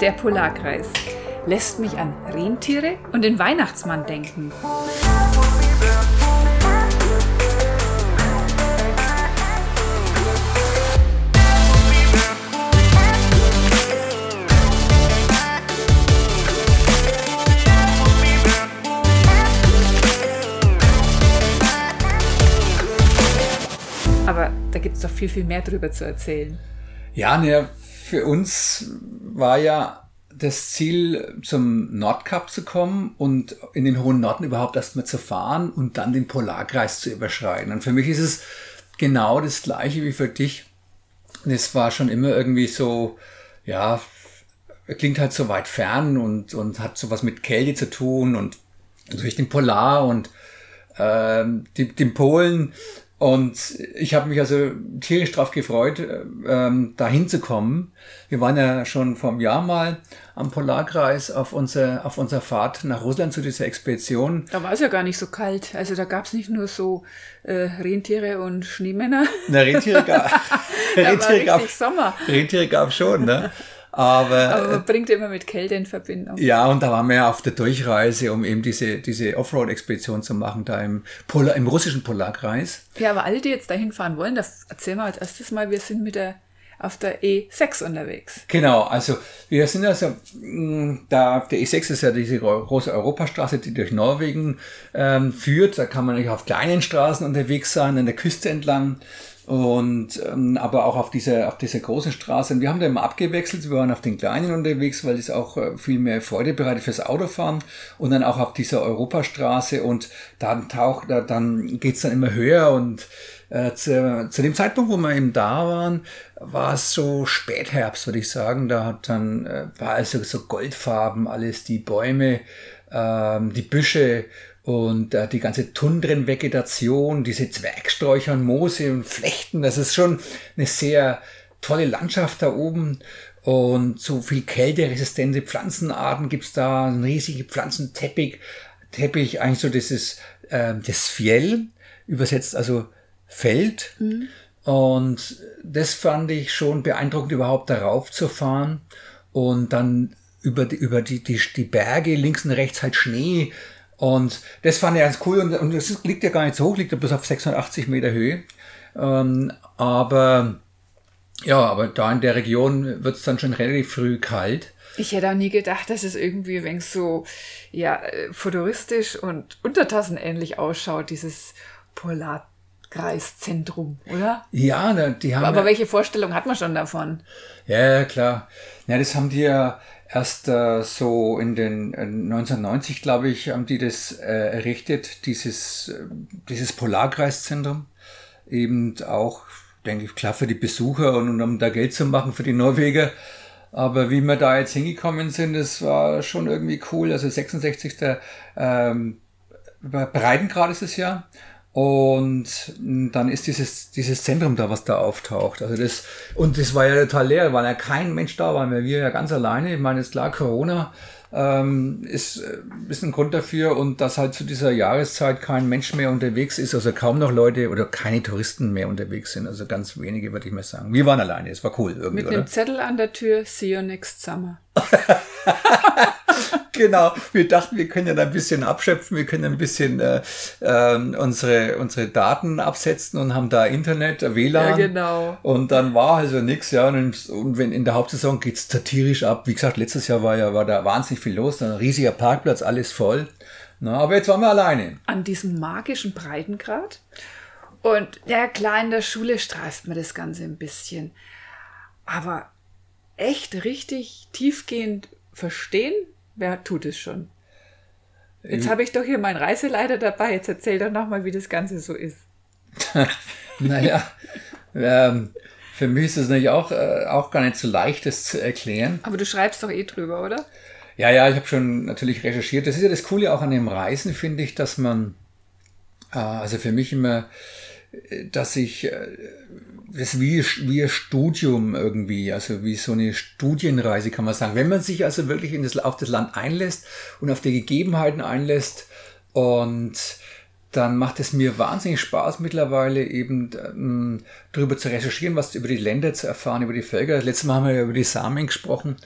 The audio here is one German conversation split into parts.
Der Polarkreis lässt mich an Rentiere und den Weihnachtsmann denken. Aber da gibt es doch viel, viel mehr drüber zu erzählen. Ja, ne, für uns war ja das Ziel, zum Nordkap zu kommen und in den hohen Norden überhaupt erstmal zu fahren und dann den Polarkreis zu überschreiten. Und für mich ist es genau das gleiche wie für dich. Es war schon immer irgendwie so, ja, klingt halt so weit fern und, und hat so was mit Kälte zu tun und durch den Polar und äh, die, den Polen und ich habe mich also tierisch drauf gefreut, ähm, da hinzukommen. Wir waren ja schon vor einem Jahr mal am Polarkreis auf, unser, auf unserer Fahrt nach Russland zu dieser Expedition. Da war es ja gar nicht so kalt. Also da gab es nicht nur so äh, Rentiere und Schneemänner. Na, Rentiere gab Rentiere gab Sommer. Rentiere gab schon, ne? Aber, Aber man bringt immer mit Kälte in Verbindung. Ja, und da waren wir ja auf der Durchreise, um eben diese, diese Offroad-Expedition zu machen, da im, Polar, im russischen Polarkreis. Ja, aber alle, die jetzt dahin fahren wollen, das erzählen wir als erstes mal, wir sind mit der auf der E6 unterwegs. Genau, also wir sind also da der E6 ist ja diese große Europastraße, die durch Norwegen ähm, führt. Da kann man nicht auf kleinen Straßen unterwegs sein, an der Küste entlang und ähm, aber auch auf dieser auf dieser großen Straße. Und wir haben da immer abgewechselt. Wir waren auf den kleinen unterwegs, weil das auch äh, viel mehr Freude bereitet fürs Autofahren und dann auch auf dieser Europastraße und dann taucht dann geht's dann immer höher und äh, zu, zu dem Zeitpunkt, wo wir eben da waren, war es so Spätherbst, würde ich sagen. Da hat dann äh, war also so Goldfarben alles, die Bäume, ähm, die Büsche und äh, die ganze Tundrenvegetation, diese Zwergsträucher und Moose und Flechten, das ist schon eine sehr tolle Landschaft da oben. Und so viel kälteresistente Pflanzenarten gibt's da, ein riesiger Pflanzenteppich, Teppich, eigentlich so dieses, äh, das Fjell, übersetzt also Feld. Mhm. Und das fand ich schon beeindruckend, überhaupt darauf zu fahren. Und dann über die, über die, die, die Berge, links und rechts halt Schnee, und das fand ich ganz cool und, und das liegt ja gar nicht so hoch, liegt ja bis auf 680 Meter Höhe. Ähm, aber ja, aber da in der Region wird es dann schon relativ früh kalt. Ich hätte auch nie gedacht, dass es irgendwie wenig so ja, äh, futuristisch und untertassenähnlich ausschaut, dieses Polarkreiszentrum, oder? Ja, die haben. Aber ja, welche Vorstellung hat man schon davon? Ja, klar. Ja, das haben die ja erst äh, so in den äh, 1990, glaube ich, haben die das äh, errichtet, dieses, äh, dieses Polarkreiszentrum. Eben auch, denke ich, klar für die Besucher und, und um da Geld zu machen für die Norweger. Aber wie wir da jetzt hingekommen sind, das war schon irgendwie cool. Also 66. Ähm, Breitengrad ist es ja. Und dann ist dieses, dieses Zentrum da, was da auftaucht. Also das, und das war ja total leer, weil ja kein Mensch da, waren wir ja ganz alleine. Ich meine, ist klar, Corona ähm, ist, äh, ist ein Grund dafür und dass halt zu dieser Jahreszeit kein Mensch mehr unterwegs ist, also kaum noch Leute oder keine Touristen mehr unterwegs sind. Also ganz wenige, würde ich mal sagen. Wir waren alleine, es war cool irgendwie. Mit oder? einem Zettel an der Tür, see you next summer. genau, wir dachten, wir können ja da ein bisschen abschöpfen, wir können ein bisschen äh, äh, unsere, unsere Daten absetzen und haben da Internet, äh, WLAN. Ja, genau. Und dann war also nichts, ja. Und, und wenn in der Hauptsaison geht's satirisch ab. Wie gesagt, letztes Jahr war ja war da wahnsinnig viel los, ein riesiger Parkplatz, alles voll. Na, aber jetzt waren wir alleine. An diesem magischen Breitengrad. Und ja, klar, in der Schule streift man das Ganze ein bisschen. Aber echt richtig tiefgehend verstehen Wer tut es schon? Jetzt habe ich doch hier meinen Reiseleiter dabei. Jetzt erzähl doch nochmal, wie das Ganze so ist. naja, ähm, für mich ist es natürlich auch, äh, auch gar nicht so leicht, das zu erklären. Aber du schreibst doch eh drüber, oder? Ja, ja, ich habe schon natürlich recherchiert. Das ist ja das Coole auch an dem Reisen, finde ich, dass man, äh, also für mich immer, äh, dass ich äh, das wie, wie ein Studium irgendwie, also wie so eine Studienreise kann man sagen. Wenn man sich also wirklich in das, auf das Land einlässt und auf die Gegebenheiten einlässt und dann macht es mir wahnsinnig Spaß mittlerweile eben ähm, darüber zu recherchieren, was über die Länder zu erfahren, über die Völker. Letztes Mal haben wir ja über die Samen gesprochen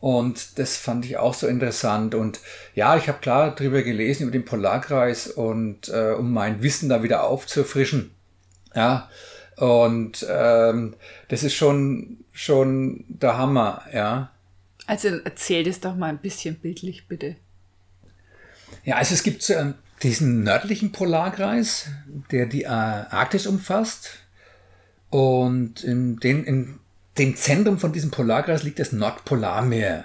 Und das fand ich auch so interessant. Und ja, ich habe klar drüber gelesen, über den Polarkreis und äh, um mein Wissen da wieder aufzufrischen. Ja, und ähm, das ist schon, schon der Hammer, ja. Also erzähl das doch mal ein bisschen bildlich, bitte. Ja, also es gibt äh, diesen nördlichen Polarkreis, der die äh, Arktis umfasst. Und in, den, in dem Zentrum von diesem Polarkreis liegt das Nordpolarmeer.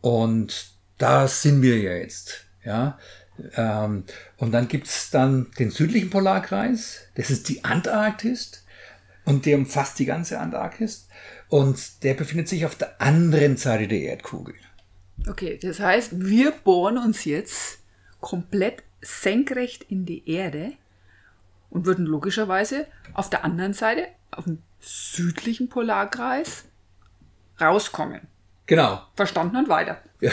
Und da sind wir ja jetzt. Ja? Ähm, und dann gibt's dann den südlichen Polarkreis, das ist die Antarktis. Und der umfasst die ganze Antarktis. Und der befindet sich auf der anderen Seite der Erdkugel. Okay, das heißt, wir bohren uns jetzt komplett senkrecht in die Erde und würden logischerweise auf der anderen Seite, auf dem südlichen Polarkreis, rauskommen. Genau. Verstanden und weiter. Ja.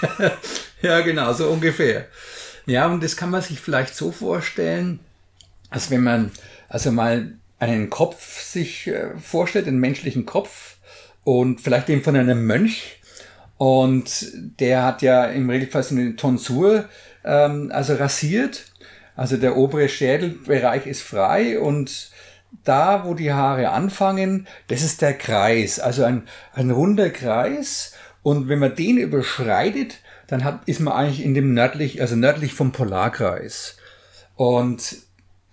ja, genau, so ungefähr. Ja, und das kann man sich vielleicht so vorstellen, als wenn man also mal einen Kopf sich äh, vorstellt, einen menschlichen Kopf und vielleicht den von einem Mönch. Und der hat ja im Regelfall so eine Tonsur, ähm, also rasiert. Also der obere Schädelbereich ist frei und da, wo die Haare anfangen, das ist der Kreis, also ein, ein runder Kreis. Und wenn man den überschreitet, dann hat, ist man eigentlich in dem nördlich, also nördlich vom Polarkreis. Und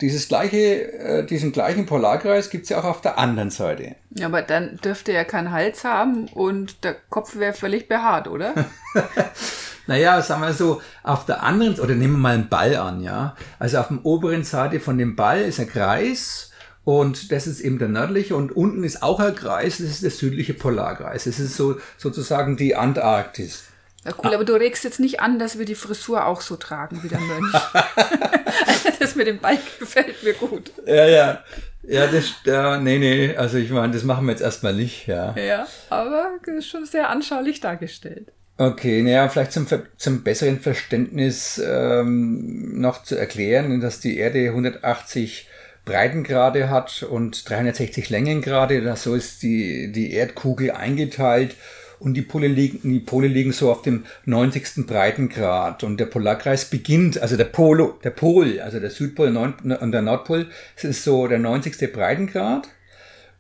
dieses gleiche, äh, diesen gleichen Polarkreis gibt's ja auch auf der anderen Seite. Ja, aber dann dürfte er keinen Hals haben und der Kopf wäre völlig behaart, oder? naja, sagen wir so, auf der anderen, oder nehmen wir mal einen Ball an, ja. Also auf der oberen Seite von dem Ball ist ein Kreis und das ist eben der nördliche und unten ist auch ein Kreis, das ist der südliche Polarkreis. Das ist so sozusagen die Antarktis. Ja, cool, aber du regst jetzt nicht an, dass wir die Frisur auch so tragen wie der Mönch. das mit dem Bike gefällt mir gut. Ja, ja. Ja, das, ja, nee, nee, also ich meine, das machen wir jetzt erstmal nicht, ja. Ja, aber das ist schon sehr anschaulich dargestellt. Okay, naja, vielleicht zum, zum besseren Verständnis ähm, noch zu erklären, dass die Erde 180 Breitengrade hat und 360 Längengrade. So ist die, die Erdkugel eingeteilt und die Pole, liegen, die Pole liegen so auf dem 90. Breitengrad und der Polarkreis beginnt, also der Polo, der Pol, also der Südpol und der Nordpol, das ist so der 90. Breitengrad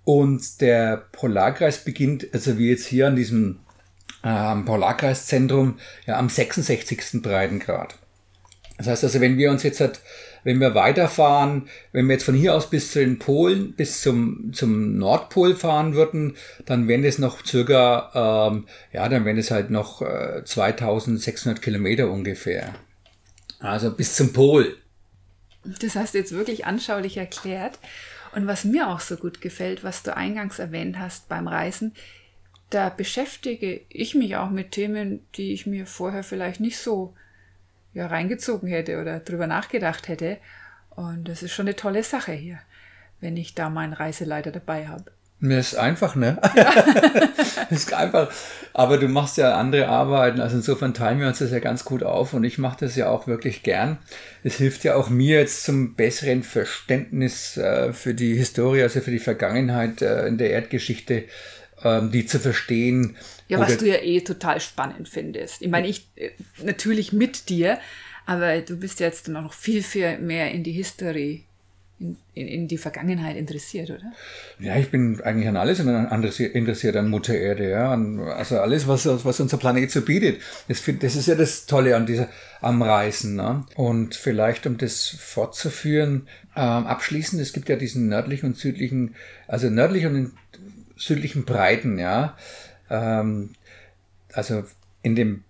und der Polarkreis beginnt, also wie jetzt hier an diesem ähm, Polarkreiszentrum, ja am 66. Breitengrad. Das heißt also, wenn wir uns jetzt halt wenn wir weiterfahren, wenn wir jetzt von hier aus bis zu den Polen, bis zum, zum Nordpol fahren würden, dann wären es noch circa, ähm, ja, dann wären es halt noch äh, 2600 Kilometer ungefähr. Also bis zum Pol. Das hast du jetzt wirklich anschaulich erklärt. Und was mir auch so gut gefällt, was du eingangs erwähnt hast beim Reisen, da beschäftige ich mich auch mit Themen, die ich mir vorher vielleicht nicht so ja, reingezogen hätte oder drüber nachgedacht hätte. Und das ist schon eine tolle Sache hier, wenn ich da meinen Reiseleiter dabei habe. Mir ist einfach, ne? Ja. ist einfach. Aber du machst ja andere Arbeiten, also insofern teilen wir uns das ja ganz gut auf und ich mache das ja auch wirklich gern. Es hilft ja auch mir jetzt zum besseren Verständnis äh, für die Historie, also für die Vergangenheit äh, in der Erdgeschichte, ähm, die zu verstehen. Ja, was du ja eh total spannend findest. Ich meine, ich äh, natürlich mit dir, aber du bist jetzt noch viel, viel mehr in die History in, in, in, die Vergangenheit interessiert, oder? Ja, ich bin eigentlich an alles interessiert, an Mutter Erde, ja. An, also alles, was, was unser Planet so bietet. Das, das ist ja das Tolle an dieser, am Reisen. Ne? Und vielleicht, um das fortzuführen, ähm, abschließend, es gibt ja diesen nördlichen und südlichen, also nördlich und südlichen Breiten, ja. Ähm, also in dem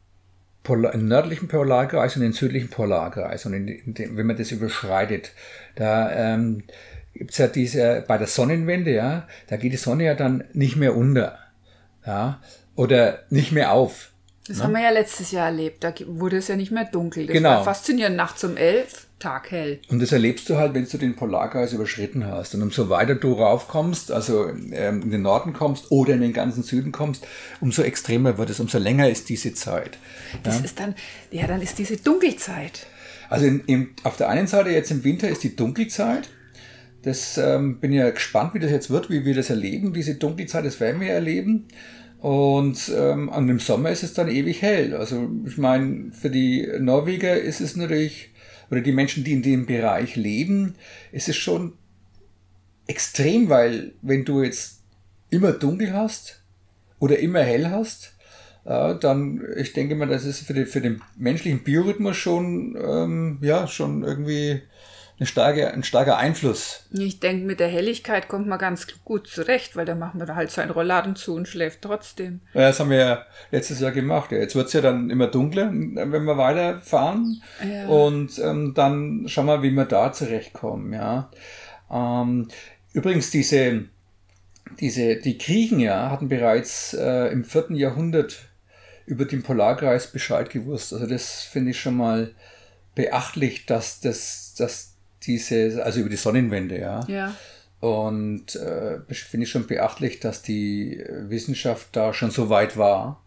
Polar, im nördlichen Polarkreis und im südlichen Polarkreis. Und in, in dem, wenn man das überschreitet, da ähm, gibt ja diese, bei der Sonnenwende, ja, da geht die Sonne ja dann nicht mehr unter. Ja, oder nicht mehr auf. Das ne? haben wir ja letztes Jahr erlebt. Da wurde es ja nicht mehr dunkel. Das genau. war faszinierend. Nachts um elf taghell. Und das erlebst du halt, wenn du den Polarkreis überschritten hast. Und umso weiter du raufkommst, also ähm, in den Norden kommst oder in den ganzen Süden kommst, umso extremer wird es, umso länger ist diese Zeit. Das ja? ist dann, ja, dann ist diese Dunkelzeit. Also in, in, auf der einen Seite jetzt im Winter ist die Dunkelzeit. Das ähm, bin ja gespannt, wie das jetzt wird, wie wir das erleben, diese Dunkelzeit, das werden wir erleben. Und ähm, an dem Sommer ist es dann ewig hell. Also ich meine, für die Norweger ist es natürlich, oder die Menschen, die in dem Bereich leben, ist es schon extrem, weil wenn du jetzt immer dunkel hast oder immer hell hast, äh, dann, ich denke mal, das ist für, die, für den menschlichen Biorhythmus schon, ähm, ja, schon irgendwie eine starke, ein starker Einfluss. Ich denke, mit der Helligkeit kommt man ganz gut zurecht, weil da machen wir da halt seinen Rollladen zu und schläft trotzdem. Ja, das haben wir ja letztes Jahr gemacht. Jetzt wird es ja dann immer dunkler, wenn wir weiterfahren. Ja. Und ähm, dann schauen wir, wie wir da zurechtkommen. Ja. Ähm, übrigens, diese, diese, die Griechen ja, hatten bereits äh, im vierten Jahrhundert über den Polarkreis Bescheid gewusst. Also das finde ich schon mal beachtlich, dass das, dass diese, also über die Sonnenwende, ja. Ja. Und äh, finde ich schon beachtlich, dass die Wissenschaft da schon so weit war.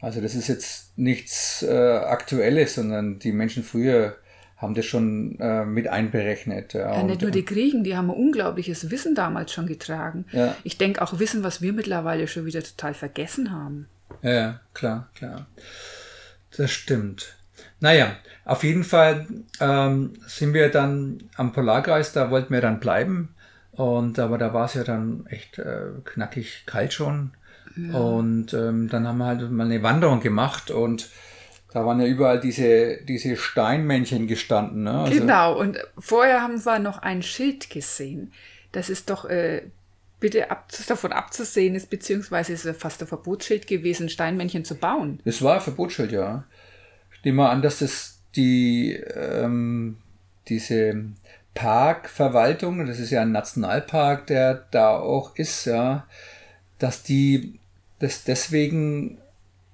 Also das ist jetzt nichts äh, Aktuelles, sondern die Menschen früher haben das schon äh, mit einberechnet. Ja, ja nicht nur die Griechen, die haben ein unglaubliches Wissen damals schon getragen. Ja. Ich denke auch Wissen, was wir mittlerweile schon wieder total vergessen haben. Ja, klar, klar. Das stimmt. Naja, auf jeden Fall ähm, sind wir dann am Polarkreis, da wollten wir dann bleiben. Und aber da war es ja dann echt äh, knackig kalt schon. Ja. Und ähm, dann haben wir halt mal eine Wanderung gemacht und da waren ja überall diese, diese Steinmännchen gestanden. Ne? Also, genau, und vorher haben wir noch ein Schild gesehen. Das ist doch äh, bitte ab, davon abzusehen ist, beziehungsweise ist es fast ein Verbotsschild gewesen, Steinmännchen zu bauen. Das war ein Verbotsschild, ja. Nehme mal an, dass das die ähm, diese Parkverwaltung, das ist ja ein Nationalpark, der da auch ist, ja, dass die das deswegen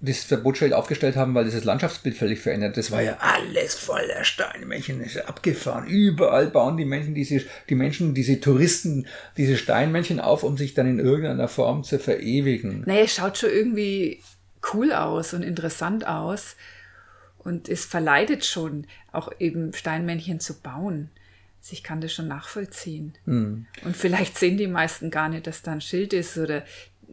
das Verbotsschild aufgestellt haben, weil dieses Landschaftsbild völlig verändert. Das war ja alles voller Steinmännchen, ist abgefahren. Überall bauen die Menschen diese, die Menschen, diese Touristen, diese Steinmännchen auf, um sich dann in irgendeiner Form zu verewigen. Naja, es schaut schon irgendwie cool aus und interessant aus. Und es verleitet schon, auch eben Steinmännchen zu bauen. Also ich kann das schon nachvollziehen. Mhm. Und vielleicht sehen die meisten gar nicht, dass da ein Schild ist oder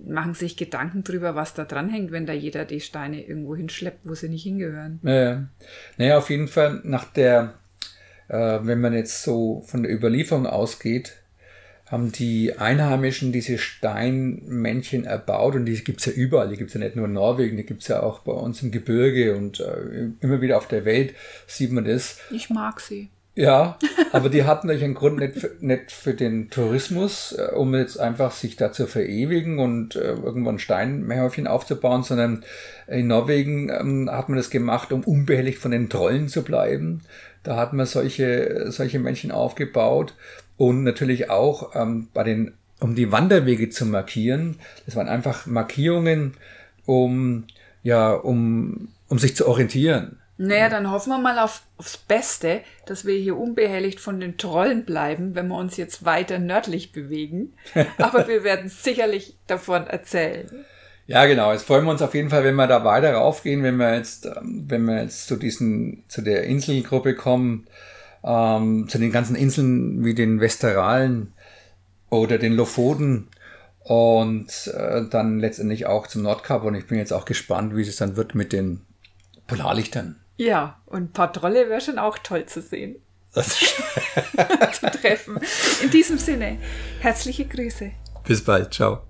machen sich Gedanken drüber, was da dranhängt, wenn da jeder die Steine irgendwo hinschleppt, wo sie nicht hingehören. Naja, naja auf jeden Fall nach der, äh, wenn man jetzt so von der Überlieferung ausgeht, haben die Einheimischen diese Steinmännchen erbaut und die gibt es ja überall, die gibt es ja nicht nur in Norwegen, die gibt es ja auch bei uns im Gebirge und äh, immer wieder auf der Welt sieht man das. Ich mag sie. Ja, aber die hatten natürlich einen Grund nicht für, nicht für den Tourismus, äh, um jetzt einfach sich da zu verewigen und äh, irgendwann Steinmähäufchen aufzubauen, sondern in Norwegen ähm, hat man das gemacht, um unbehelligt von den Trollen zu bleiben. Da hat man solche, solche Männchen aufgebaut und natürlich auch ähm, bei den, um die Wanderwege zu markieren. Das waren einfach Markierungen, um, ja, um, um sich zu orientieren. Naja, dann hoffen wir mal auf, aufs Beste, dass wir hier unbehelligt von den Trollen bleiben, wenn wir uns jetzt weiter nördlich bewegen. Aber wir werden sicherlich davon erzählen. Ja, genau. Jetzt freuen wir uns auf jeden Fall, wenn wir da weiter raufgehen, wenn wir jetzt, ähm, wenn wir jetzt zu diesen, zu der Inselgruppe kommen, ähm, zu den ganzen Inseln wie den Westeralen oder den Lofoten und äh, dann letztendlich auch zum Nordkap. Und ich bin jetzt auch gespannt, wie es dann wird mit den Polarlichtern. Ja, und ein paar Trolle wäre schon auch toll zu sehen. zu treffen. In diesem Sinne, herzliche Grüße. Bis bald, ciao.